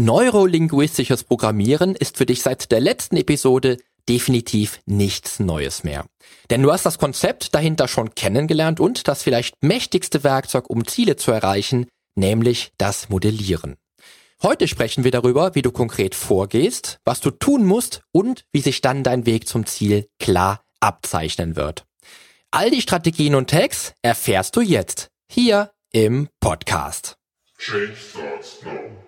Neurolinguistisches Programmieren ist für dich seit der letzten Episode definitiv nichts Neues mehr. Denn du hast das Konzept dahinter schon kennengelernt und das vielleicht mächtigste Werkzeug, um Ziele zu erreichen, nämlich das Modellieren. Heute sprechen wir darüber, wie du konkret vorgehst, was du tun musst und wie sich dann dein Weg zum Ziel klar abzeichnen wird. All die Strategien und Tags erfährst du jetzt hier im Podcast. Change starts now.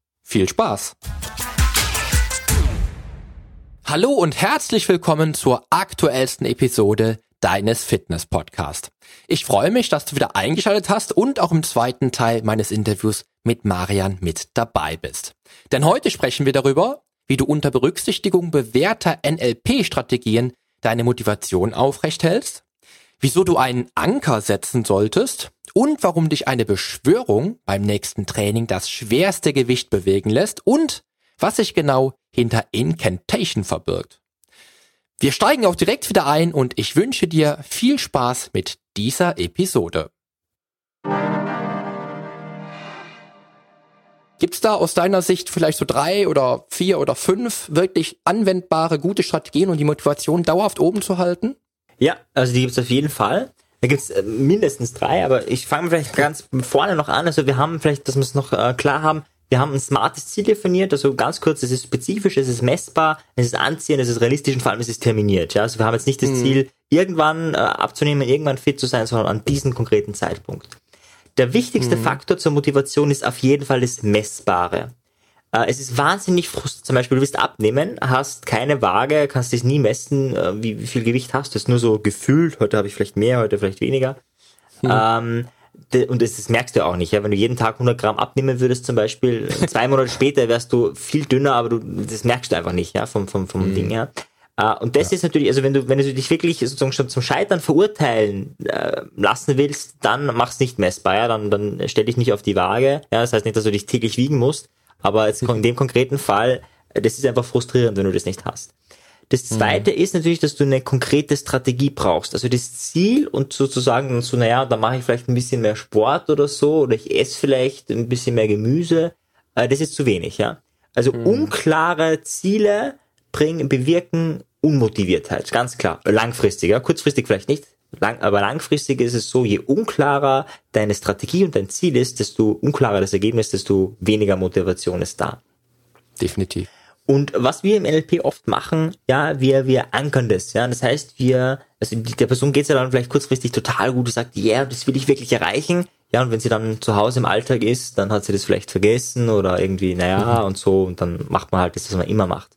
Viel Spaß! Hallo und herzlich willkommen zur aktuellsten Episode deines Fitness Podcast. Ich freue mich, dass du wieder eingeschaltet hast und auch im zweiten Teil meines Interviews mit Marian mit dabei bist. Denn heute sprechen wir darüber, wie du unter Berücksichtigung bewährter NLP-Strategien deine Motivation aufrecht hältst, wieso du einen Anker setzen solltest und warum dich eine Beschwörung beim nächsten Training das schwerste Gewicht bewegen lässt und was sich genau hinter Incantation verbirgt. Wir steigen auch direkt wieder ein und ich wünsche dir viel Spaß mit dieser Episode. Gibt es da aus deiner Sicht vielleicht so drei oder vier oder fünf wirklich anwendbare, gute Strategien, um die Motivation dauerhaft oben zu halten? Ja, also die gibt es auf jeden Fall. Da gibt es äh, mindestens drei, aber ich fange vielleicht ganz vorne noch an. Also wir haben vielleicht, dass wir es noch äh, klar haben, wir haben ein smartes Ziel definiert, also ganz kurz, es ist spezifisch, es ist messbar, es ist anziehend, es ist realistisch und vor allem es ist terminiert. Ja? Also wir haben jetzt nicht das mhm. Ziel, irgendwann äh, abzunehmen, irgendwann fit zu sein, sondern an diesem konkreten Zeitpunkt. Der wichtigste mhm. Faktor zur Motivation ist auf jeden Fall das Messbare. Äh, es ist wahnsinnig frustrierend. Zum Beispiel, du willst abnehmen, hast keine Waage, kannst es nie messen, äh, wie, wie, viel Gewicht hast. du. Das ist nur so gefühlt. Heute habe ich vielleicht mehr, heute vielleicht weniger. Mhm. Ähm, und das, das, merkst du auch nicht. Ja? Wenn du jeden Tag 100 Gramm abnehmen würdest, zum Beispiel, zwei Monate später wärst du viel dünner, aber du, das merkst du einfach nicht, ja, vom, vom, vom mhm. Ding her. Uh, und das ja. ist natürlich, also wenn du, wenn du dich wirklich sozusagen schon zum Scheitern verurteilen äh, lassen willst, dann mach's nicht messbar, ja, dann, dann stell dich nicht auf die Waage, ja, das heißt nicht, dass du dich täglich wiegen musst, aber jetzt in dem konkreten Fall, äh, das ist einfach frustrierend, wenn du das nicht hast. Das mhm. zweite mhm. ist natürlich, dass du eine konkrete Strategie brauchst. Also das Ziel und sozusagen so, naja, da mache ich vielleicht ein bisschen mehr Sport oder so, oder ich esse vielleicht ein bisschen mehr Gemüse, äh, das ist zu wenig, ja. Also mhm. unklare Ziele bringen, bewirken Unmotiviertheit, ganz klar. Langfristig, ja, kurzfristig vielleicht nicht, lang, aber langfristig ist es so, je unklarer deine Strategie und dein Ziel ist, desto unklarer das Ergebnis, desto weniger Motivation ist da. Definitiv. Und was wir im NLP oft machen, ja, wir, wir ankern das, ja. Das heißt, wir, also der Person geht's ja dann vielleicht kurzfristig total gut, die sagt, ja, yeah, das will ich wirklich erreichen. Ja, und wenn sie dann zu Hause im Alltag ist, dann hat sie das vielleicht vergessen oder irgendwie, naja, mhm. und so, und dann macht man halt das, was man immer macht.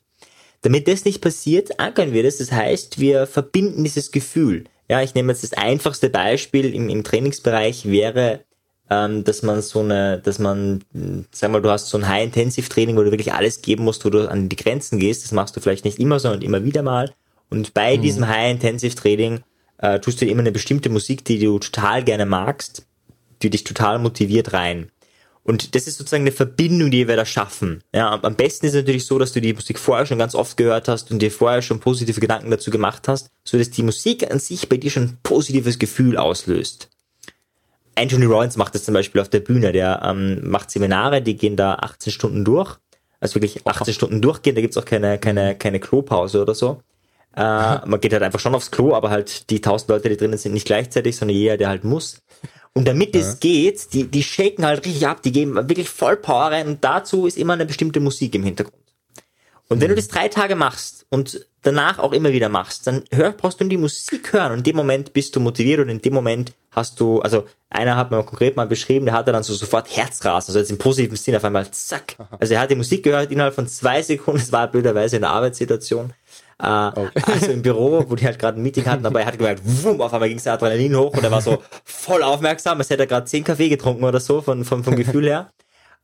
Damit das nicht passiert, ankern wir das. Das heißt, wir verbinden dieses Gefühl. Ja, ich nehme jetzt das einfachste Beispiel im, im Trainingsbereich wäre, ähm, dass man so eine, dass man, sag mal, du hast so ein High-Intensive-Training, wo du wirklich alles geben musst, wo du an die Grenzen gehst. Das machst du vielleicht nicht immer, sondern immer wieder mal. Und bei mhm. diesem High-Intensive-Training äh, tust du immer eine bestimmte Musik, die du total gerne magst, die dich total motiviert rein. Und das ist sozusagen eine Verbindung, die wir da schaffen. Ja, am besten ist es natürlich so, dass du die Musik vorher schon ganz oft gehört hast und dir vorher schon positive Gedanken dazu gemacht hast, so dass die Musik an sich bei dir schon ein positives Gefühl auslöst. Anthony Rollins macht das zum Beispiel auf der Bühne. Der ähm, macht Seminare, die gehen da 18 Stunden durch. Also wirklich 18 Stunden durchgehen. Da gibt's auch keine, keine, keine Klopause oder so. Äh, man geht halt einfach schon aufs Klo, aber halt die 1000 Leute, die drinnen sind, nicht gleichzeitig, sondern jeder, der halt muss. Und damit ja. es geht, die, die shaken halt richtig ab, die geben wirklich voll Power rein und dazu ist immer eine bestimmte Musik im Hintergrund. Und wenn mhm. du das drei Tage machst und danach auch immer wieder machst, dann hör, brauchst du die Musik hören und in dem Moment bist du motiviert und in dem Moment hast du, also einer hat mir konkret mal beschrieben, der hatte dann so sofort Herzrasen, also jetzt im positiven Sinn auf einmal zack. Also er hat die Musik gehört innerhalb von zwei Sekunden, es war blöderweise in der Arbeitssituation äh, okay. Also im Büro, wo die halt gerade ein Meeting hatten, aber er hat gemerkt, wumm, auf einmal ging das Adrenalin hoch und er war so voll aufmerksam, als hätte er gerade zehn Kaffee getrunken oder so, von, von, vom Gefühl her.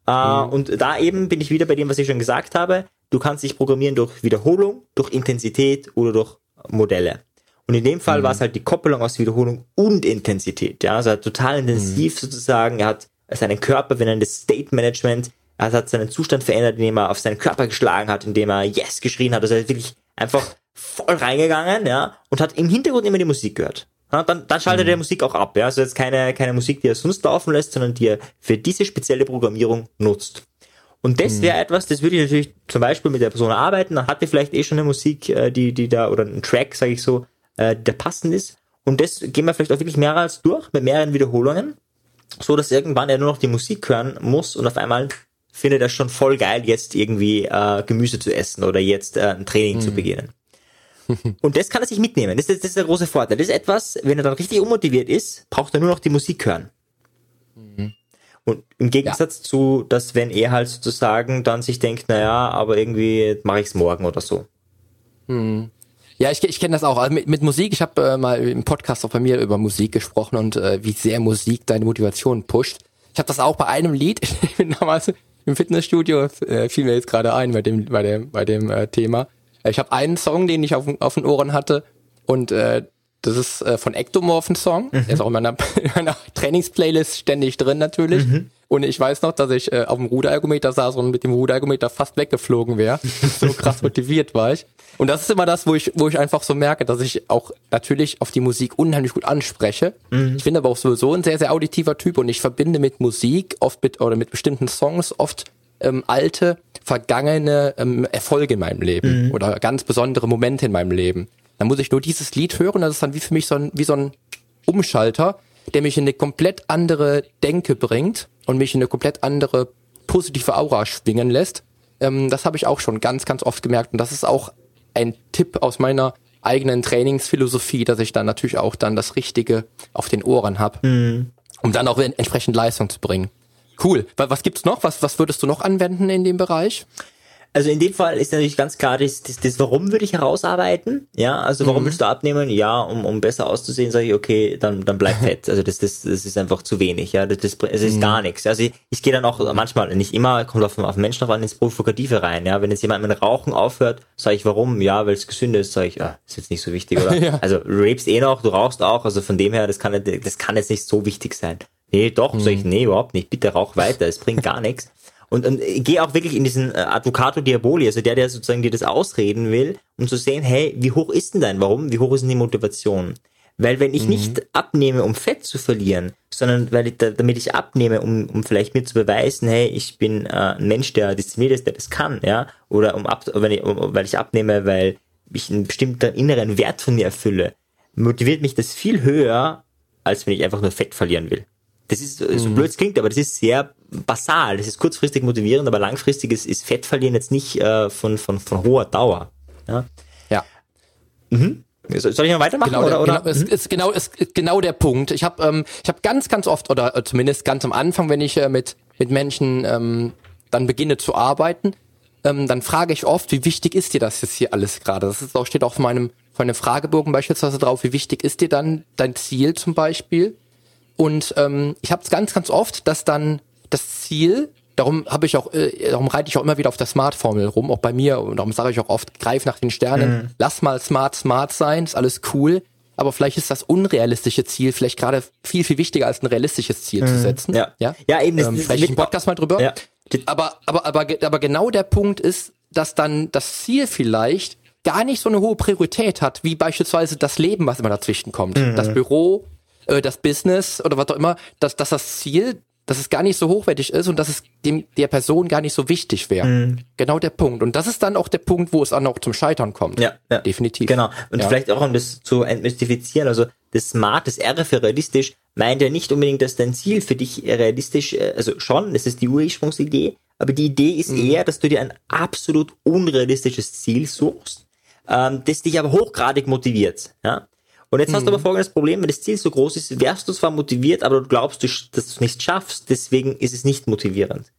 Äh, Und da eben bin ich wieder bei dem, was ich schon gesagt habe. Du kannst dich programmieren durch Wiederholung, durch Intensität oder durch Modelle. Und in dem Fall war es halt die Koppelung aus Wiederholung und Intensität. Ja, also er hat total intensiv sozusagen. Er hat seinen Körper, wir nennen das State Management, er hat seinen Zustand verändert, indem er auf seinen Körper geschlagen hat, indem er Yes geschrien hat. Also er ist wirklich einfach voll reingegangen, ja, und hat im Hintergrund immer die Musik gehört. Ja, dann, dann schaltet er Musik auch ab, ja. Also jetzt keine, keine Musik, die er sonst laufen lässt, sondern die er für diese spezielle Programmierung nutzt. Und das wäre etwas, das würde ich natürlich zum Beispiel mit der Person arbeiten, dann hat er vielleicht eh schon eine Musik, äh, die, die da, oder einen Track, sage ich so, äh, der passend ist. Und das gehen wir vielleicht auch wirklich mehrmals durch, mit mehreren Wiederholungen, so dass irgendwann er nur noch die Musik hören muss und auf einmal findet er schon voll geil, jetzt irgendwie äh, Gemüse zu essen oder jetzt äh, ein Training zu beginnen. Und das kann er sich mitnehmen. Das ist, das ist der große Vorteil. Das ist etwas, wenn er dann richtig unmotiviert ist, braucht er nur noch die Musik hören. Und im Gegensatz zu, dass wenn er halt sozusagen dann sich denkt, naja, aber irgendwie mache ich es morgen oder so. Ja, ich, ich kenne das auch. Also mit, mit Musik, ich habe äh, mal im Podcast auch bei mir über Musik gesprochen und äh, wie sehr Musik deine Motivation pusht. Ich habe das auch bei einem Lied, ich bin damals im Fitnessstudio, äh, fiel mir jetzt gerade ein bei dem, bei dem, bei dem äh, Thema. Ich habe einen Song, den ich auf, auf den Ohren hatte und äh, das ist äh, von Ectomorph ein Song. Der ist auch in meiner, in meiner Trainingsplaylist ständig drin natürlich. Und ich weiß noch, dass ich äh, auf dem Ruderergometer saß und mit dem Ruderergometer fast weggeflogen wäre. so krass motiviert war ich. Und das ist immer das, wo ich, wo ich einfach so merke, dass ich auch natürlich auf die Musik unheimlich gut anspreche. Ich bin aber auch sowieso ein sehr, sehr auditiver Typ und ich verbinde mit Musik oft mit, oder mit bestimmten Songs oft ähm, alte, vergangene ähm, Erfolge in meinem Leben oder ganz besondere Momente in meinem Leben. Dann muss ich nur dieses Lied hören, das ist dann wie für mich so ein, wie so ein Umschalter, der mich in eine komplett andere Denke bringt und mich in eine komplett andere positive Aura schwingen lässt. Ähm, das habe ich auch schon ganz, ganz oft gemerkt und das ist auch ein Tipp aus meiner eigenen Trainingsphilosophie, dass ich dann natürlich auch dann das Richtige auf den Ohren habe, um dann auch entsprechend Leistung zu bringen. Cool. Wa- Was gibt's noch? Was, was würdest du noch anwenden in dem Bereich? Also in dem Fall ist natürlich ganz klar, das, das, das Warum würde ich herausarbeiten. Ja, also warum willst du abnehmen? Ja, um, um besser auszusehen, sage ich, okay, dann, dann bleib fett. Also das, das, das ist einfach zu wenig. Ja, das, das es ist gar nichts. Also ich, ich gehe dann auch manchmal, nicht immer, kommt auf, auf den Menschen drauf an, ins Provokative rein. Ja, wenn jetzt jemand mit Rauchen aufhört, sage ich, warum? Ja, weil es gesünder ist, sage ich, ah, ist jetzt nicht so wichtig, oder? Ja. Also du rapest eh noch, du rauchst auch, also von dem her, das kann, das kann jetzt nicht so wichtig sein. Nee, doch, sag ich, nee, überhaupt nicht. Bitte rauch weiter, es bringt gar nichts. Und, und gehe auch wirklich in diesen äh, Advocato Diaboli, also der, der sozusagen dir das ausreden will, um zu sehen, hey, wie hoch ist denn dein Warum? Wie hoch ist denn die Motivation? Weil wenn ich nicht abnehme, um Fett zu verlieren, sondern weil ich, da- damit ich abnehme, um, um vielleicht mir zu beweisen, hey, ich bin äh, ein Mensch, der diszipliniert ist, der das kann, ja, oder um ab, wenn ich, um, weil ich abnehme, weil ich einen bestimmten inneren Wert von mir erfülle, motiviert mich das viel höher, als wenn ich einfach nur Fett verlieren will. Das ist so blöd es klingt, aber das ist sehr basal. Das ist kurzfristig motivierend, aber langfristig ist, ist Fett verlieren jetzt nicht äh, von, von, von hoher Dauer. Ja? Ja. Soll soll ich noch weitermachen? Genau, oder, der, oder? genau, ist, ist genau ist genau der Punkt. Ich habe ähm, ich habe ganz ganz oft oder äh, zumindest ganz am Anfang, wenn ich äh, mit mit Menschen ähm, dann beginne zu arbeiten, ähm, dann frage ich oft, wie wichtig ist dir das jetzt hier alles gerade? Das ist auch steht auch auf meinem von einem Fragebogen beispielsweise drauf, wie wichtig ist dir dann dein Ziel zum Beispiel? Und ähm, ich habe es ganz, ganz oft, dass dann das Ziel, darum habe ich auch, äh, darum reite ich auch immer wieder auf der Smart-Formel rum, auch bei mir, und darum sage ich auch oft, greif nach den Sternen, lass mal smart, smart sein, ist alles cool. Aber vielleicht ist das unrealistische Ziel vielleicht gerade viel, viel wichtiger als ein realistisches Ziel zu setzen. Ja. ja, Ja, eben, das- Ähm, vielleicht im Podcast mal drüber. Ja. Aber, aber, aber, aber genau der Punkt ist, dass dann das Ziel vielleicht gar nicht so eine hohe Priorität hat, wie beispielsweise das Leben, was immer dazwischen kommt. Mhm. Das Büro, äh, das Business oder was auch immer, dass, dass das Ziel, dass es gar nicht so hochwertig ist und dass es dem, der Person gar nicht so wichtig wäre. Mhm. Genau der Punkt. Und das ist dann auch der Punkt, wo es dann auch zum Scheitern kommt. Ja, ja. Definitiv. Genau. Und Ja. vielleicht auch, um das zu entmystifizieren, also das Smart, das R für realistisch, meint ja nicht unbedingt, dass dein Ziel für dich realistisch, äh, also schon, das ist die Ursprungsidee, aber die Idee ist eher, dass du dir ein absolut unrealistisches Ziel suchst, ähm, das dich aber hochgradig motiviert. Ja? Und jetzt hast du aber folgendes Problem, wenn das Ziel so groß ist, wärst du zwar motiviert, aber du glaubst, dass du es nicht schaffst, deswegen ist es nicht motivierend.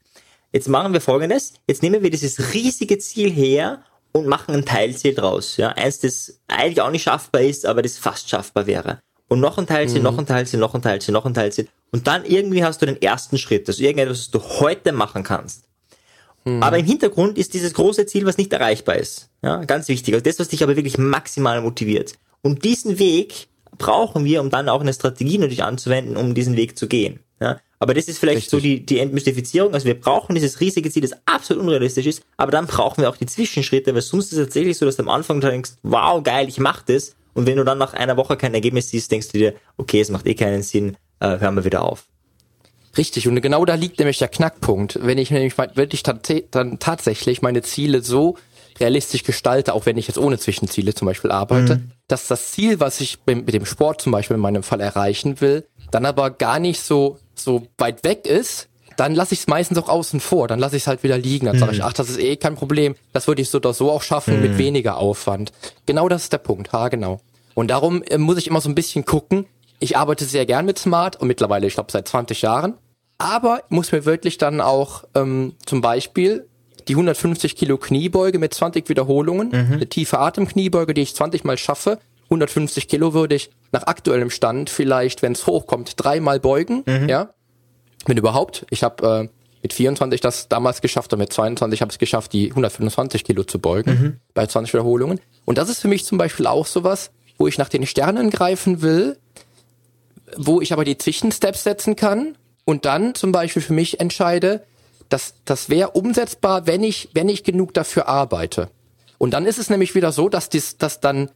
Jetzt machen wir folgendes. Jetzt nehmen wir dieses riesige Ziel her und machen ein Teilziel draus. Ja, eins, das eigentlich auch nicht schaffbar ist, aber das fast schaffbar wäre. und noch ein Teilziel, Mhm. noch ein Teilziel, noch ein Teilziel, noch ein Teilziel. Und dann irgendwie hast du den ersten Schritt, also irgendetwas, was du heute machen kannst. Mhm. Aber im Hintergrund ist dieses große Ziel, was nicht erreichbar ist. Ja, ganz wichtig. Also das, was dich aber wirklich maximal motiviert. Und diesen Weg brauchen wir, um dann auch eine Strategie natürlich anzuwenden, um diesen Weg zu gehen. Ja, aber das ist vielleicht Richtig. so die, die Entmystifizierung. Also wir brauchen dieses riesige Ziel, das absolut unrealistisch ist, aber dann brauchen wir auch die Zwischenschritte, weil sonst ist es tatsächlich so, dass du am Anfang denkst, wow, geil, ich mach das. Und wenn du dann nach einer Woche kein Ergebnis siehst, denkst du dir, okay, es macht eh keinen Sinn, äh, hören wir wieder auf. Richtig, und genau da liegt nämlich der Knackpunkt. Wenn ich nämlich wirklich tats- dann tatsächlich meine Ziele so realistisch gestalte, auch wenn ich jetzt ohne Zwischenziele zum Beispiel arbeite, dass das Ziel, was ich mit dem Sport zum Beispiel in meinem Fall erreichen will, dann aber gar nicht so, so weit weg ist, dann lasse ich es meistens auch außen vor, dann lasse ich es halt wieder liegen, dann sage ich, ach, das ist eh kein Problem, das würde ich so oder so auch schaffen mit weniger Aufwand. Genau das ist der Punkt, ha, genau. Und darum äh, muss ich immer so ein bisschen gucken, ich arbeite sehr gern mit Smart und mittlerweile, ich glaube, seit 20 Jahren. Aber muss mir wirklich dann auch ähm, zum Beispiel die 150 Kilo Kniebeuge mit 20 Wiederholungen, eine tiefe Atemkniebeuge, die ich 20 Mal schaffe. 150 Kilo würde ich nach aktuellem Stand vielleicht, wenn es hochkommt, dreimal beugen, ja, wenn überhaupt. Ich habe äh, mit 24 das damals geschafft und mit 22 habe ich es geschafft, die 125 Kilo zu beugen bei 20 Wiederholungen. Und das ist für mich zum Beispiel auch sowas, wo ich nach den Sternen greifen will, wo ich aber die Zwischensteps setzen kann und dann zum Beispiel für mich entscheide, dass das wäre umsetzbar, wenn ich wenn ich genug dafür arbeite. Und dann ist es nämlich wieder so, dass dies, dass dann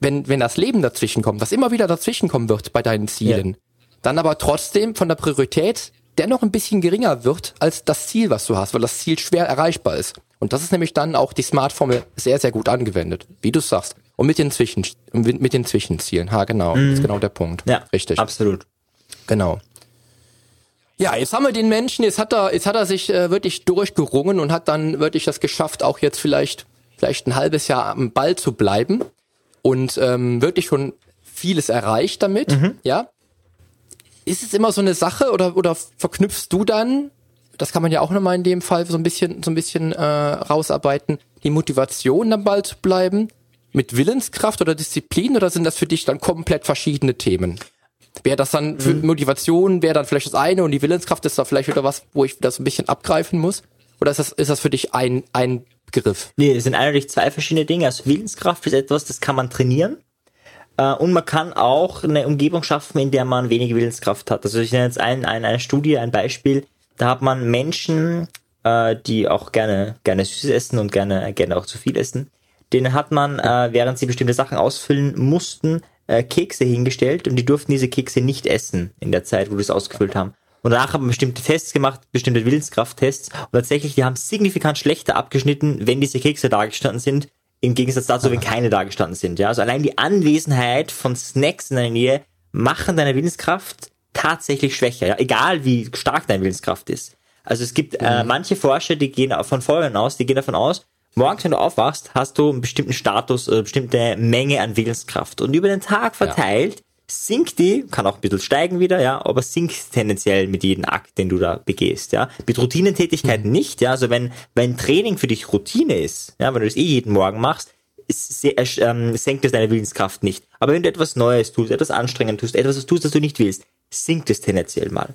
wenn wenn das Leben dazwischen kommt, was immer wieder dazwischen kommen wird bei deinen Zielen, dann aber trotzdem von der Priorität dennoch ein bisschen geringer wird als das Ziel, was du hast, weil das Ziel schwer erreichbar ist. Und das ist nämlich dann auch die Smart-Formel sehr, sehr gut angewendet, wie du sagst. Und mit den Zwischen, mit mit den Zwischenzielen. Ha, genau. Das ist genau der Punkt. Ja, Richtig. Absolut. Genau. Ja, jetzt haben wir den Menschen, jetzt hat er, jetzt hat er sich äh, wirklich durchgerungen und hat dann wirklich das geschafft, auch jetzt vielleicht, vielleicht ein halbes Jahr am Ball zu bleiben und ähm, wirklich schon vieles erreicht damit, ja. Ist es immer so eine Sache oder, oder verknüpfst du dann, das kann man ja auch nochmal in dem Fall so ein bisschen, so ein bisschen äh, rausarbeiten, die Motivation am Ball zu bleiben mit Willenskraft oder Disziplin oder sind das für dich dann komplett verschiedene Themen? Wäre das dann für Motivation, wäre dann vielleicht das eine und die Willenskraft ist da vielleicht wieder was, wo ich das ein bisschen abgreifen muss? Oder ist das, ist das für dich ein, ein Begriff? Nee, es sind eindeutig zwei verschiedene Dinge. Also Willenskraft ist etwas, das kann man trainieren. Äh, und man kann auch eine Umgebung schaffen, in der man wenig Willenskraft hat. Also ich nenne jetzt ein, ein, eine Studie, ein Beispiel. Da hat man Menschen, äh, die auch gerne, gerne süß essen und gerne, gerne auch zu viel essen. Denen hat man, äh, während sie bestimmte Sachen ausfüllen mussten, äh, Kekse hingestellt und die durften diese Kekse nicht essen in der Zeit, wo die es ausgefüllt haben. Und danach haben wir bestimmte Tests gemacht, bestimmte Willenskrafttests. Und tatsächlich, die haben signifikant schlechter abgeschnitten, wenn diese Kekse dargestanden sind, im Gegensatz dazu, wenn keine dargestanden sind. Ja, also allein die Anwesenheit von Snacks in deiner Nähe machen deine Willenskraft tatsächlich schwächer. Ja, egal wie stark deine Willenskraft ist. Also es gibt äh, manche Forscher, die gehen von Folgendem aus, die gehen davon aus, morgens, wenn du aufwachst, hast du einen bestimmten Status, äh, bestimmte Menge an Willenskraft. Und über den Tag verteilt sinkt die, kann auch ein bisschen steigen wieder, ja, aber sinkt tendenziell mit jedem Akt, den du da begehst, ja. Mit Routinentätigkeiten nicht, ja, also wenn, wenn Training für dich Routine ist, ja, wenn du das eh jeden Morgen machst, sehr, äh, ähm, senkt es deine Willenskraft nicht. Aber wenn du etwas Neues tust, etwas anstrengend tust, etwas was tust, das du nicht willst, sinkt es tendenziell mal.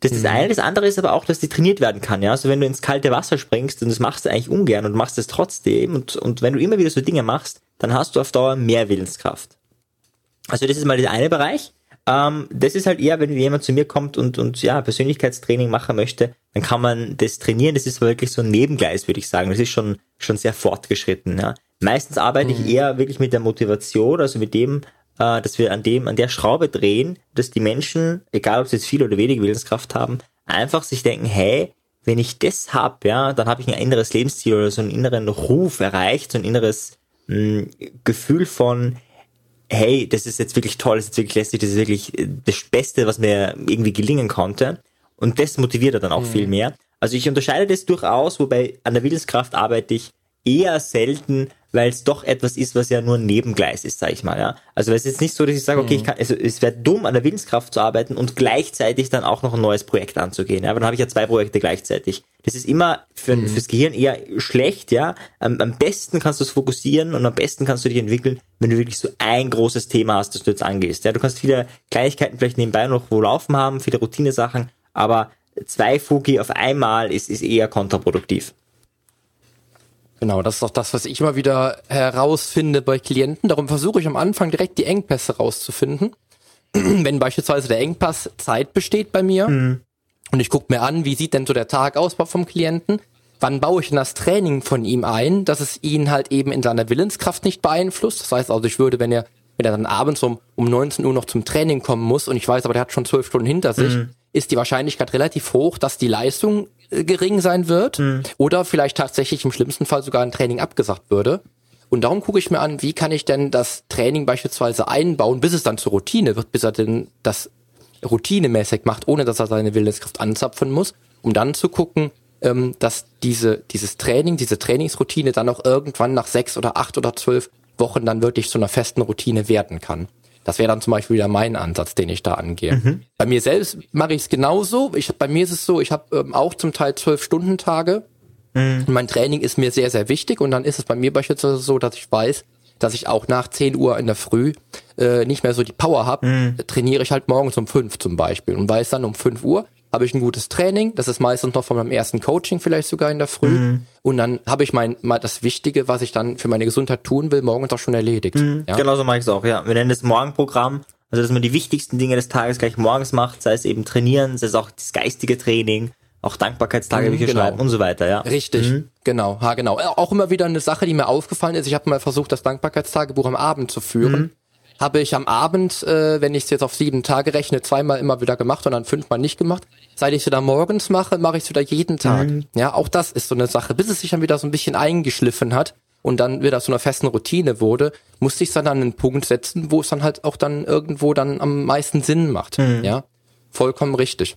Das ist das eine. Das andere ist aber auch, dass die trainiert werden kann. Ja, also wenn du ins kalte Wasser springst und das machst du eigentlich ungern und machst es trotzdem und, und wenn du immer wieder so Dinge machst, dann hast du auf Dauer mehr Willenskraft. Also das ist mal der eine Bereich. Ähm, das ist halt eher, wenn jemand zu mir kommt und, und ja, Persönlichkeitstraining machen möchte, dann kann man das trainieren. Das ist wirklich so ein Nebengleis, würde ich sagen. Das ist schon, schon sehr fortgeschritten. Ja. Meistens arbeite ich eher wirklich mit der Motivation, also mit dem, äh, dass wir an dem, an der Schraube drehen, dass die Menschen, egal ob sie jetzt viel oder wenig Willenskraft haben, einfach sich denken, hey, wenn ich das hab, ja, dann habe ich ein inneres Lebensziel oder so einen inneren Ruf erreicht, so ein inneres mh, Gefühl von, hey, das ist jetzt wirklich toll, das ist jetzt wirklich lästig, das ist wirklich das Beste, was mir irgendwie gelingen konnte. Und das motiviert er dann auch viel mehr. Also ich unterscheide das durchaus, wobei an der Willenskraft arbeite ich eher selten weil es doch etwas ist, was ja nur ein Nebengleis ist, sag ich mal, ja. Also es ist jetzt nicht so, dass ich sage, okay, ich kann, also es wäre dumm, an der Willenskraft zu arbeiten und gleichzeitig dann auch noch ein neues Projekt anzugehen, ja, aber dann habe ich ja zwei Projekte gleichzeitig. Das ist immer für, mhm. fürs Gehirn eher schlecht, ja. Am, am besten kannst du es fokussieren und am besten kannst du dich entwickeln, wenn du wirklich so ein großes Thema hast, das du jetzt angehst. Ja, du kannst viele Kleinigkeiten vielleicht nebenbei noch wo laufen haben, viele Routinesachen, aber zwei Fugi auf einmal ist, ist eher kontraproduktiv. Genau, das ist auch das, was ich immer wieder herausfinde bei Klienten. Darum versuche ich am Anfang direkt die Engpässe rauszufinden. Wenn beispielsweise der Engpass Zeit besteht bei mir mhm. und ich gucke mir an, wie sieht denn so der Tag aus vom Klienten, wann baue ich denn das Training von ihm ein, dass es ihn halt eben in seiner Willenskraft nicht beeinflusst. Das heißt also, ich würde, wenn er, wenn er dann abends um, um 19 Uhr noch zum Training kommen muss und ich weiß aber, der hat schon zwölf Stunden hinter sich, mhm. ist die Wahrscheinlichkeit relativ hoch, dass die Leistung gering sein wird mhm. oder vielleicht tatsächlich im schlimmsten Fall sogar ein Training abgesagt würde. Und darum gucke ich mir an, wie kann ich denn das Training beispielsweise einbauen, bis es dann zur Routine wird, bis er denn das routinemäßig macht, ohne dass er seine Willenskraft anzapfen muss, um dann zu gucken, ähm, dass diese, dieses Training, diese Trainingsroutine dann auch irgendwann nach sechs oder acht oder zwölf Wochen dann wirklich zu einer festen Routine werden kann. Das wäre dann zum Beispiel wieder mein Ansatz, den ich da angehe. Mhm. Bei mir selbst mache ich es genauso. Ich, bei mir ist es so, ich habe ähm, auch zum Teil zwölf Stunden Tage. Mhm. Mein Training ist mir sehr, sehr wichtig und dann ist es bei mir beispielsweise so, dass ich weiß, dass ich auch nach 10 Uhr in der Früh äh, nicht mehr so die Power habe, mhm. trainiere ich halt morgens um 5 zum Beispiel und weiß dann um 5 Uhr, habe ich ein gutes Training, das ist meistens noch von meinem ersten Coaching vielleicht sogar in der Früh mhm. und dann habe ich mein mal das Wichtige, was ich dann für meine Gesundheit tun will, morgens auch schon erledigt. Mhm. Ja? Genau so mache ich es auch, ja. Wir nennen das Morgenprogramm, also dass man die wichtigsten Dinge des Tages gleich morgens macht, sei es eben trainieren, sei es auch das geistige Training, auch Dankbarkeitstage mhm, genau. schreiben und so weiter, ja. Richtig, mhm. genau, ha, genau. Auch immer wieder eine Sache, die mir aufgefallen ist. Ich habe mal versucht, das Dankbarkeitstagebuch am Abend zu führen. Mhm habe ich am Abend, äh, wenn ich es jetzt auf sieben Tage rechne, zweimal immer wieder gemacht und dann fünfmal nicht gemacht. Seit ich es wieder morgens mache, mache ich es wieder jeden Tag. Mhm. Ja, auch das ist so eine Sache. Bis es sich dann wieder so ein bisschen eingeschliffen hat und dann wieder zu einer festen Routine wurde, musste ich es dann an einen Punkt setzen, wo es dann halt auch dann irgendwo dann am meisten Sinn macht. Mhm. Ja, vollkommen richtig.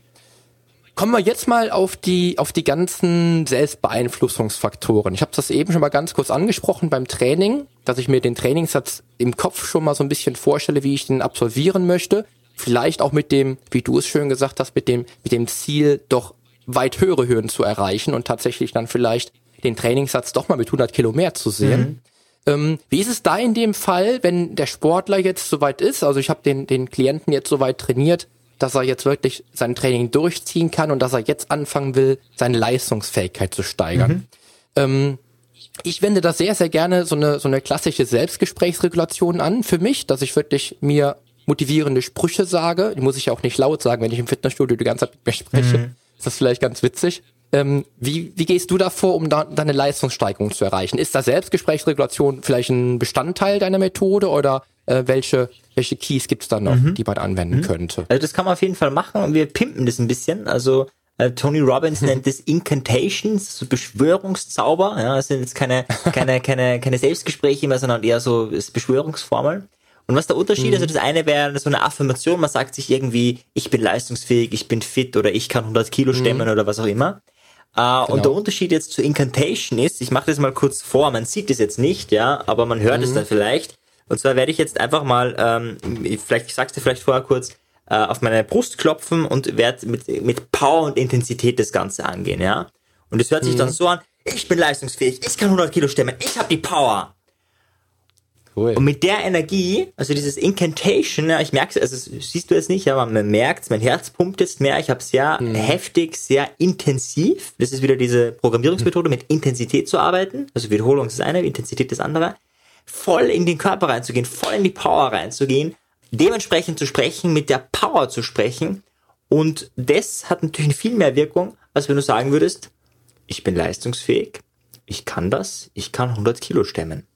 Kommen wir jetzt mal auf die auf die ganzen Selbstbeeinflussungsfaktoren. Ich habe das eben schon mal ganz kurz angesprochen beim Training, dass ich mir den Trainingssatz im Kopf schon mal so ein bisschen vorstelle, wie ich den absolvieren möchte. Vielleicht auch mit dem, wie du es schön gesagt hast, mit dem mit dem Ziel doch weit höhere Höhen zu erreichen und tatsächlich dann vielleicht den Trainingssatz doch mal mit 100 Kilo mehr zu sehen. Mhm. Ähm, wie ist es da in dem Fall, wenn der Sportler jetzt soweit ist? Also ich habe den, den Klienten jetzt soweit trainiert, dass er jetzt wirklich sein Training durchziehen kann und dass er jetzt anfangen will, seine Leistungsfähigkeit zu steigern. Mhm. Ähm, ich wende da sehr, sehr gerne so eine, so eine klassische Selbstgesprächsregulation an für mich, dass ich wirklich mir motivierende Sprüche sage. Die muss ich auch nicht laut sagen, wenn ich im Fitnessstudio die ganze Zeit mit mir spreche. Mhm. Ist das vielleicht ganz witzig. Ähm, wie, wie gehst du da vor, um da deine Leistungssteigerung zu erreichen? Ist da Selbstgesprächsregulation vielleicht ein Bestandteil deiner Methode oder äh, welche, welche Keys gibt's da noch, mhm. die man anwenden mhm. könnte? Also das kann man auf jeden Fall machen und wir pimpen das ein bisschen. Also Tony Robbins nennt das Incantations, so Beschwörungszauber. Ja, das sind jetzt keine, keine, keine, keine Selbstgespräche mehr, sondern eher so Beschwörungsformeln. Und was der Unterschied ist, mhm. also das eine wäre so eine Affirmation, man sagt sich irgendwie, ich bin leistungsfähig, ich bin fit oder ich kann 100 Kilo stemmen mhm. oder was auch immer. Uh, genau. Und der Unterschied jetzt zu Incantation ist, ich mache das mal kurz vor, man sieht es jetzt nicht, ja, aber man hört mhm. es dann vielleicht. Und zwar werde ich jetzt einfach mal, ähm, vielleicht, ich sag's dir vielleicht vorher kurz, äh, auf meine Brust klopfen und werde mit, mit Power und Intensität das Ganze angehen, ja. Und es hört sich mhm. dann so an, ich bin leistungsfähig, ich kann 100 Kilo stemmen, ich habe die Power. Cool. Und mit der Energie, also dieses Incantation, ja, ich merke es, also siehst du es nicht, aber man merkt mein Herz pumpt jetzt mehr, ich habe sehr mhm. heftig, sehr intensiv, das ist wieder diese Programmierungsmethode, mit Intensität zu arbeiten, also Wiederholung ist das eine, Intensität das andere, voll in den Körper reinzugehen, voll in die Power reinzugehen, dementsprechend zu sprechen, mit der Power zu sprechen und das hat natürlich viel mehr Wirkung, als wenn du sagen würdest, ich bin leistungsfähig, ich kann das, ich kann 100 Kilo stemmen.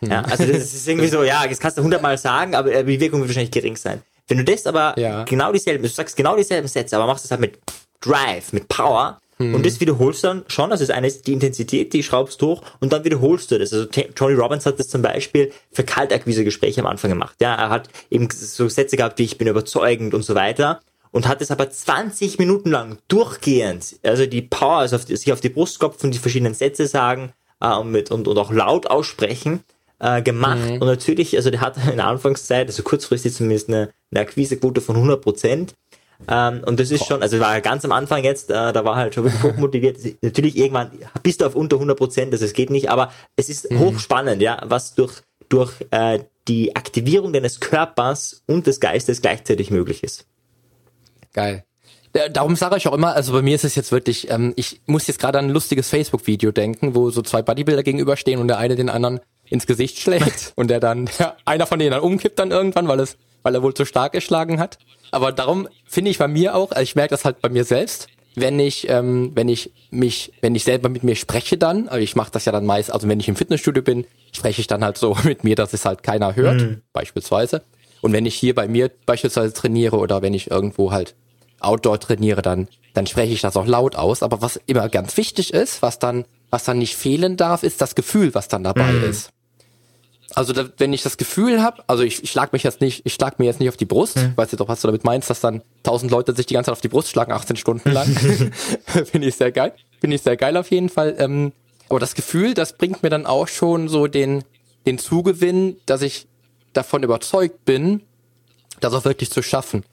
Ja, also das ist irgendwie so, ja, das kannst du hundertmal sagen, aber die Wirkung wird wahrscheinlich gering sein. Wenn du das aber ja. genau dieselben, du sagst genau dieselben Sätze, aber machst es halt mit Drive, mit Power, hm. und das wiederholst du dann schon, also das eine ist die Intensität, die schraubst du hoch und dann wiederholst du das. Also Tony Robbins hat das zum Beispiel für Kaltakquise-Gespräche am Anfang gemacht. Ja, er hat eben so Sätze gehabt wie ich bin überzeugend und so weiter und hat es aber 20 Minuten lang durchgehend, also die Power, also auf, sich auf die Brust klopfen, die verschiedenen Sätze sagen, äh, und, mit, und, und auch laut aussprechen äh, gemacht. Mhm. Und natürlich, also der hat in der Anfangszeit, also kurzfristig zumindest eine, eine Akquisequote von 100 Prozent. Ähm, und das ist schon, also war ganz am Anfang jetzt, äh, da war halt schon wirklich hochmotiviert. Natürlich irgendwann bist du auf unter 100 Prozent, also es geht nicht, aber es ist mhm. hochspannend, ja, was durch, durch äh, die Aktivierung deines Körpers und des Geistes gleichzeitig möglich ist. Geil. Darum sage ich auch immer, also bei mir ist es jetzt wirklich, ähm, ich muss jetzt gerade an ein lustiges Facebook-Video denken, wo so zwei Bodybuilder gegenüberstehen und der eine den anderen ins Gesicht schlägt und der dann, ja, einer von denen dann umkippt dann irgendwann, weil es, weil er wohl zu stark geschlagen hat. Aber darum finde ich bei mir auch, also ich merke das halt bei mir selbst, wenn ich, ähm, wenn ich mich, wenn ich selber mit mir spreche dann, also ich mache das ja dann meist, also wenn ich im Fitnessstudio bin, spreche ich dann halt so mit mir, dass es halt keiner hört, mhm. beispielsweise. Und wenn ich hier bei mir beispielsweise trainiere oder wenn ich irgendwo halt Outdoor trainiere, dann, dann spreche ich das auch laut aus. Aber was immer ganz wichtig ist, was dann, was dann nicht fehlen darf, ist das Gefühl, was dann dabei mhm. ist. Also da, wenn ich das Gefühl habe, also ich, ich schlag mich jetzt nicht, ich schlag mir jetzt nicht auf die Brust, mhm. weißt du doch, was du damit meinst, dass dann tausend Leute sich die ganze Zeit auf die Brust schlagen, 18 Stunden lang. Finde ich sehr geil. Finde ich sehr geil auf jeden Fall. Ähm, aber das Gefühl, das bringt mir dann auch schon so den, den Zugewinn, dass ich davon überzeugt bin, das auch wirklich zu schaffen.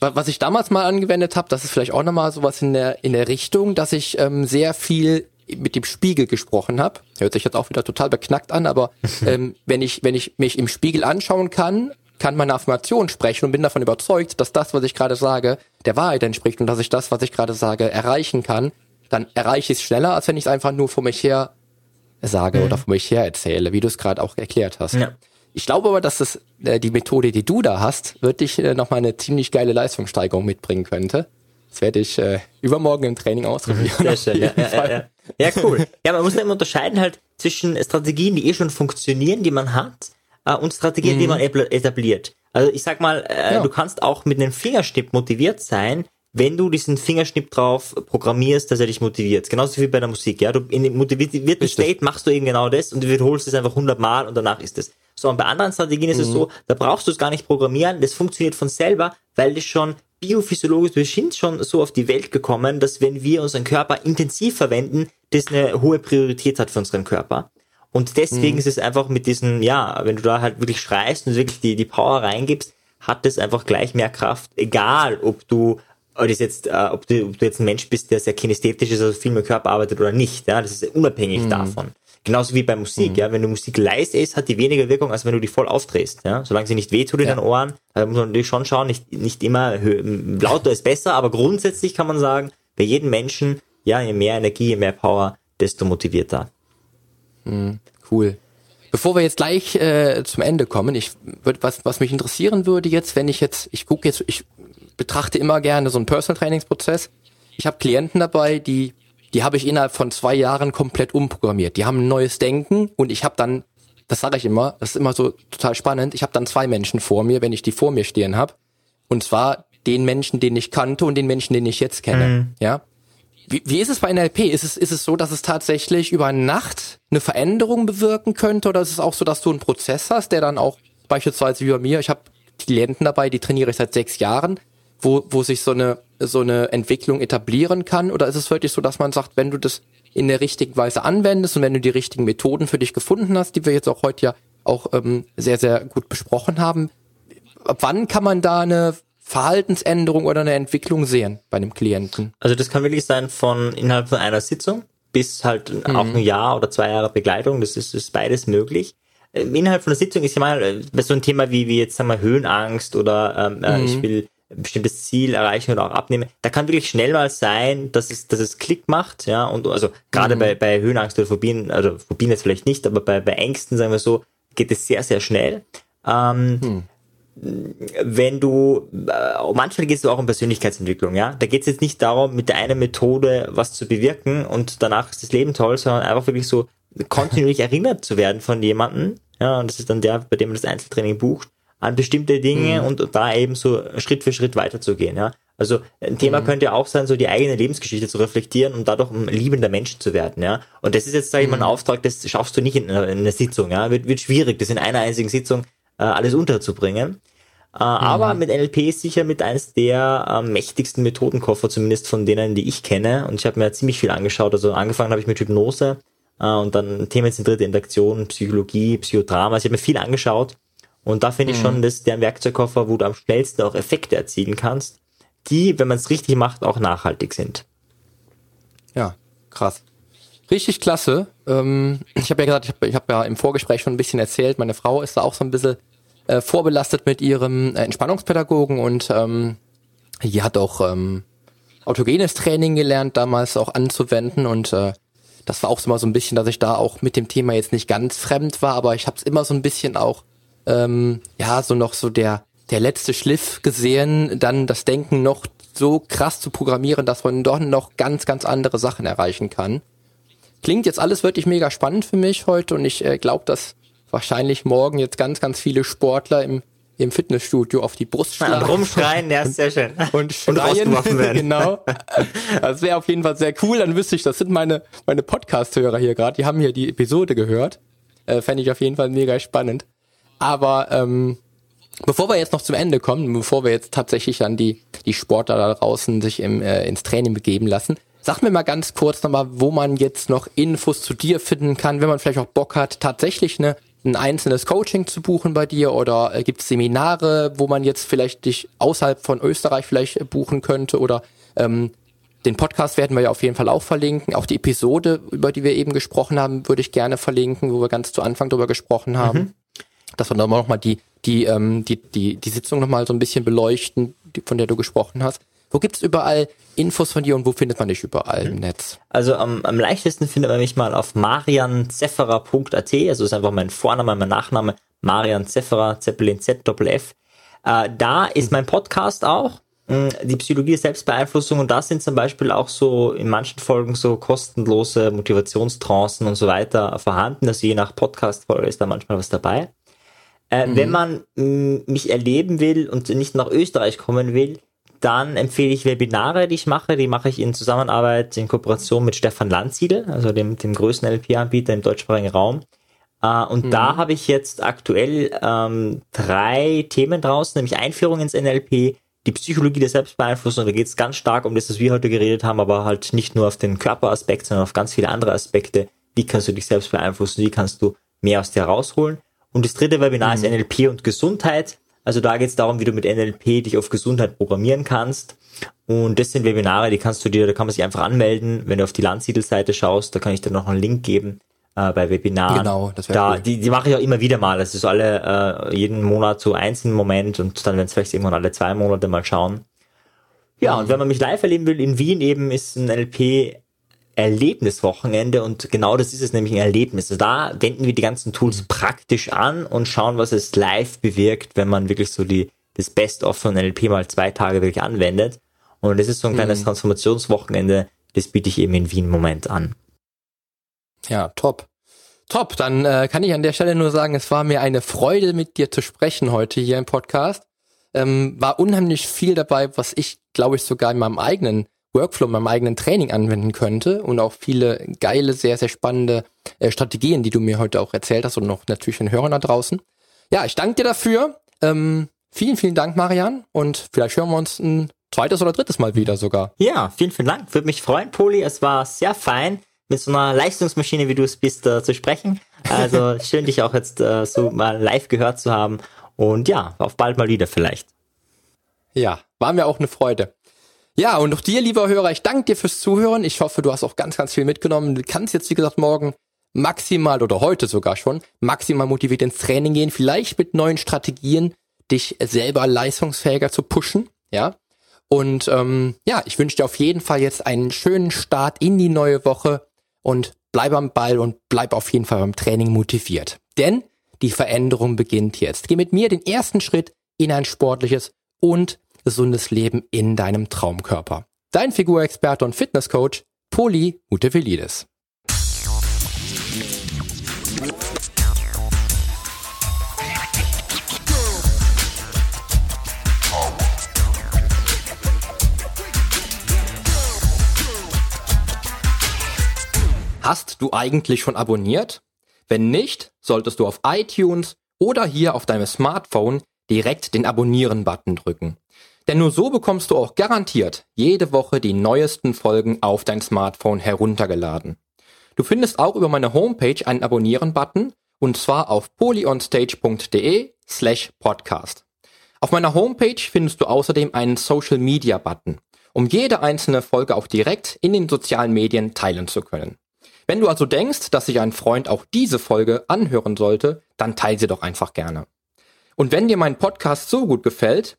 Was ich damals mal angewendet habe, das ist vielleicht auch nochmal sowas in der, in der Richtung, dass ich ähm, sehr viel mit dem Spiegel gesprochen habe. Hört sich jetzt auch wieder total beknackt an, aber ähm, wenn ich, wenn ich mich im Spiegel anschauen kann, kann meine Affirmation sprechen und bin davon überzeugt, dass das, was ich gerade sage, der Wahrheit entspricht und dass ich das, was ich gerade sage, erreichen kann, dann erreiche ich es schneller, als wenn ich es einfach nur vor mich her sage mhm. oder vor mich her erzähle, wie du es gerade auch erklärt hast. Ja. Ich glaube aber, dass das, äh, die Methode, die du da hast, wirklich äh, nochmal eine ziemlich geile Leistungssteigerung mitbringen könnte. Das werde ich äh, übermorgen im Training ausprobieren. Sehr schön, ja, ja, ja, ja, cool. Ja, man muss immer unterscheiden halt zwischen Strategien, die eh schon funktionieren, die man hat, äh, und Strategien, mhm. die man etabliert. Also ich sag mal, äh, ja. du kannst auch mit einem Fingerschnipp motiviert sein, wenn du diesen Fingerschnipp drauf programmierst, dass er dich motiviert. Genauso wie bei der Musik, ja. Du in dem motivierten State machst du eben genau das und du wiederholst es einfach hundertmal und danach ist es. So, und bei anderen Strategien ist mhm. es so, da brauchst du es gar nicht programmieren, das funktioniert von selber, weil das schon biophysiologisch, wir sind schon so auf die Welt gekommen, dass wenn wir unseren Körper intensiv verwenden, das eine hohe Priorität hat für unseren Körper. Und deswegen mhm. ist es einfach mit diesen, ja, wenn du da halt wirklich schreist und wirklich die, die Power reingibst, hat das einfach gleich mehr Kraft, egal ob du das jetzt, äh, ob, du, ob du jetzt ein Mensch bist, der sehr kinästhetisch ist, also viel mit Körper arbeitet oder nicht. Ja, das ist unabhängig mhm. davon. Genauso wie bei Musik, mhm. ja. Wenn du Musik leise ist, hat die weniger Wirkung, als wenn du die voll aufdrehst, ja. Solange sie nicht wehtut in ja. den Ohren, also muss man natürlich schon schauen, nicht, nicht immer lauter ist besser, aber grundsätzlich kann man sagen, bei jedem Menschen, ja, je mehr Energie, je mehr Power, desto motivierter. Mhm. Cool. Bevor wir jetzt gleich äh, zum Ende kommen, ich würd, was, was mich interessieren würde jetzt, wenn ich jetzt, ich gucke jetzt, ich betrachte immer gerne so einen Personal Trainingsprozess. Ich habe Klienten dabei, die die habe ich innerhalb von zwei Jahren komplett umprogrammiert. Die haben ein neues Denken und ich habe dann, das sage ich immer, das ist immer so total spannend, ich habe dann zwei Menschen vor mir, wenn ich die vor mir stehen habe. Und zwar den Menschen, den ich kannte und den Menschen, den ich jetzt kenne. Mhm. Ja. Wie, wie ist es bei NLP? Ist es, ist es so, dass es tatsächlich über Nacht eine Veränderung bewirken könnte? Oder ist es auch so, dass du einen Prozess hast, der dann auch beispielsweise wie bei mir, ich habe Klienten dabei, die trainiere ich seit sechs Jahren, wo, wo sich so eine, so eine Entwicklung etablieren kann? Oder ist es wirklich so, dass man sagt, wenn du das in der richtigen Weise anwendest und wenn du die richtigen Methoden für dich gefunden hast, die wir jetzt auch heute ja auch ähm, sehr, sehr gut besprochen haben, ab wann kann man da eine Verhaltensänderung oder eine Entwicklung sehen bei einem Klienten? Also das kann wirklich sein von innerhalb von einer Sitzung bis halt mhm. auch ein Jahr oder zwei Jahre Begleitung. Das ist, ist beides möglich. Ähm, innerhalb von der Sitzung ist ja mal äh, so ein Thema wie, wie jetzt sagen wir Höhenangst oder ähm, äh, mhm. ich will ein bestimmtes Ziel erreichen oder auch abnehmen. Da kann wirklich schnell mal sein, dass es, dass es Klick macht, ja, und also gerade mhm. bei, bei Höhenangst oder Phobien, also Phobien jetzt vielleicht nicht, aber bei, bei Ängsten, sagen wir so, geht es sehr, sehr schnell. Ähm, mhm. Wenn du, äh, manchmal geht es auch um Persönlichkeitsentwicklung, ja. Da geht es jetzt nicht darum, mit der einen Methode was zu bewirken und danach ist das Leben toll, sondern einfach wirklich so kontinuierlich erinnert zu werden von jemandem, ja, und das ist dann der, bei dem man das Einzeltraining bucht, an bestimmte Dinge mhm. und da eben so Schritt für Schritt weiterzugehen. Ja? Also ein Thema mhm. könnte auch sein, so die eigene Lebensgeschichte zu reflektieren und dadurch ein liebender Mensch zu werden. Ja? Und das ist jetzt, sage ich mal, ein mhm. Auftrag, das schaffst du nicht in einer, in einer Sitzung. Ja? Wird, wird schwierig, das in einer einzigen Sitzung äh, alles unterzubringen. Äh, mhm. Aber mit NLP ist sicher mit eins der äh, mächtigsten Methodenkoffer, zumindest von denen, die ich kenne. Und ich habe mir ziemlich viel angeschaut. Also angefangen habe ich mit Hypnose äh, und dann themenzentrierte Interaktion, Psychologie, Psychodrama. Also ich habe mir viel angeschaut und da finde ich mhm. schon, dass der Werkzeugkoffer, wo du am schnellsten auch Effekte erzielen kannst, die, wenn man es richtig macht, auch nachhaltig sind. Ja, krass. Richtig klasse. Ähm, ich habe ja gesagt, ich habe hab ja im Vorgespräch schon ein bisschen erzählt, meine Frau ist da auch so ein bisschen äh, vorbelastet mit ihrem äh, Entspannungspädagogen und ähm, die hat auch ähm, autogenes Training gelernt, damals auch anzuwenden und äh, das war auch so mal so ein bisschen, dass ich da auch mit dem Thema jetzt nicht ganz fremd war, aber ich habe es immer so ein bisschen auch, ähm, ja, so noch so der, der letzte Schliff gesehen, dann das Denken noch so krass zu programmieren, dass man doch noch ganz, ganz andere Sachen erreichen kann. Klingt jetzt alles wirklich mega spannend für mich heute und ich äh, glaube, dass wahrscheinlich morgen jetzt ganz, ganz viele Sportler im im Fitnessstudio auf die Brust schlagen. Ja, rumschreien, ja, sehr schön. Und schreien, und werden. genau. Das wäre auf jeden Fall sehr cool, dann wüsste ich, das sind meine, meine Podcast-Hörer hier gerade, die haben hier die Episode gehört. Äh, Fände ich auf jeden Fall mega spannend. Aber ähm, bevor wir jetzt noch zum Ende kommen, bevor wir jetzt tatsächlich dann die, die Sportler da draußen sich im, äh, ins Training begeben lassen, sag mir mal ganz kurz nochmal, wo man jetzt noch Infos zu dir finden kann, wenn man vielleicht auch Bock hat, tatsächlich eine ein einzelnes Coaching zu buchen bei dir oder äh, gibt es Seminare, wo man jetzt vielleicht dich außerhalb von Österreich vielleicht äh, buchen könnte oder ähm, den Podcast werden wir ja auf jeden Fall auch verlinken. Auch die Episode, über die wir eben gesprochen haben, würde ich gerne verlinken, wo wir ganz zu Anfang drüber gesprochen haben. Mhm. Dass wir nochmal die, die, ähm, die, die, die Sitzung nochmal so ein bisschen beleuchten, die, von der du gesprochen hast. Wo gibt's überall Infos von dir und wo findet man dich überall im Netz? Also am, am leichtesten findet man mich mal auf marianzefferer.at, also ist einfach mein Vorname, mein Nachname, Marian Zefferer, Zeppelin Z, Doppel F. Äh, da ist mein Podcast auch, mh, die Psychologie der Selbstbeeinflussung und da sind zum Beispiel auch so in manchen Folgen so kostenlose Motivationstrancen und so weiter vorhanden, also je nach Podcast-Folge ist da manchmal was dabei. Äh, mhm. Wenn man mh, mich erleben will und nicht nach Österreich kommen will, dann empfehle ich Webinare, die ich mache. Die mache ich in Zusammenarbeit, in Kooperation mit Stefan Landsiedel, also dem, dem größten LP-Anbieter im deutschsprachigen Raum. Uh, und mhm. da habe ich jetzt aktuell ähm, drei Themen draußen, nämlich Einführung ins NLP, die Psychologie der Selbstbeeinflussung. Da geht es ganz stark um das, was wir heute geredet haben, aber halt nicht nur auf den Körperaspekt, sondern auf ganz viele andere Aspekte. Wie kannst du dich selbst beeinflussen? Wie kannst du mehr aus dir rausholen? Und das dritte Webinar mhm. ist NLP und Gesundheit. Also da geht es darum, wie du mit NLP dich auf Gesundheit programmieren kannst. Und das sind Webinare, die kannst du dir, da kann man sich einfach anmelden. Wenn du auf die Landsiedel-Seite schaust, da kann ich dir noch einen Link geben äh, bei Webinaren. Genau, das wäre da, cool. Die, die mache ich auch immer wieder mal. Das ist alle äh, jeden Monat so einzelnen Moment und dann werden es vielleicht irgendwann alle zwei Monate mal schauen. Ja, und wenn man mich live erleben will, in Wien eben ist ein NLP Erlebniswochenende und genau das ist es nämlich ein Erlebnis. Also da wenden wir die ganzen Tools mhm. praktisch an und schauen, was es live bewirkt, wenn man wirklich so die, das Best-of von NLP mal zwei Tage wirklich anwendet. Und das ist so ein kleines mhm. Transformationswochenende, das biete ich eben in Wien im Moment an. Ja, top. Top, dann äh, kann ich an der Stelle nur sagen, es war mir eine Freude, mit dir zu sprechen heute hier im Podcast. Ähm, war unheimlich viel dabei, was ich, glaube ich, sogar in meinem eigenen Workflow in meinem eigenen Training anwenden könnte und auch viele geile, sehr, sehr spannende äh, Strategien, die du mir heute auch erzählt hast und noch natürlich den Hörern da draußen. Ja, ich danke dir dafür. Ähm, vielen, vielen Dank, Marian. Und vielleicht hören wir uns ein zweites oder drittes Mal wieder sogar. Ja, vielen, vielen Dank. Würde mich freuen, Poli. Es war sehr fein, mit so einer Leistungsmaschine, wie du es bist, äh, zu sprechen. Also schön, dich auch jetzt äh, so mal live gehört zu haben. Und ja, auf bald mal wieder vielleicht. Ja, war mir auch eine Freude. Ja, und auch dir, lieber Hörer, ich danke dir fürs Zuhören. Ich hoffe, du hast auch ganz, ganz viel mitgenommen. Du kannst jetzt, wie gesagt, morgen maximal oder heute sogar schon maximal motiviert ins Training gehen, vielleicht mit neuen Strategien, dich selber leistungsfähiger zu pushen, ja. Und ähm, ja, ich wünsche dir auf jeden Fall jetzt einen schönen Start in die neue Woche und bleib am Ball und bleib auf jeden Fall beim Training motiviert. Denn die Veränderung beginnt jetzt. Geh mit mir den ersten Schritt in ein sportliches und gesundes Leben in deinem Traumkörper. Dein Figurexperte und Fitnesscoach Poli Mutevelidis. Hast du eigentlich schon abonniert? Wenn nicht, solltest du auf iTunes oder hier auf deinem Smartphone direkt den Abonnieren-Button drücken. Denn nur so bekommst du auch garantiert jede Woche die neuesten Folgen auf dein Smartphone heruntergeladen. Du findest auch über meine Homepage einen Abonnieren-Button und zwar auf polyonstage.de slash podcast. Auf meiner Homepage findest du außerdem einen Social Media Button, um jede einzelne Folge auch direkt in den sozialen Medien teilen zu können. Wenn du also denkst, dass sich ein Freund auch diese Folge anhören sollte, dann teile sie doch einfach gerne. Und wenn dir mein Podcast so gut gefällt,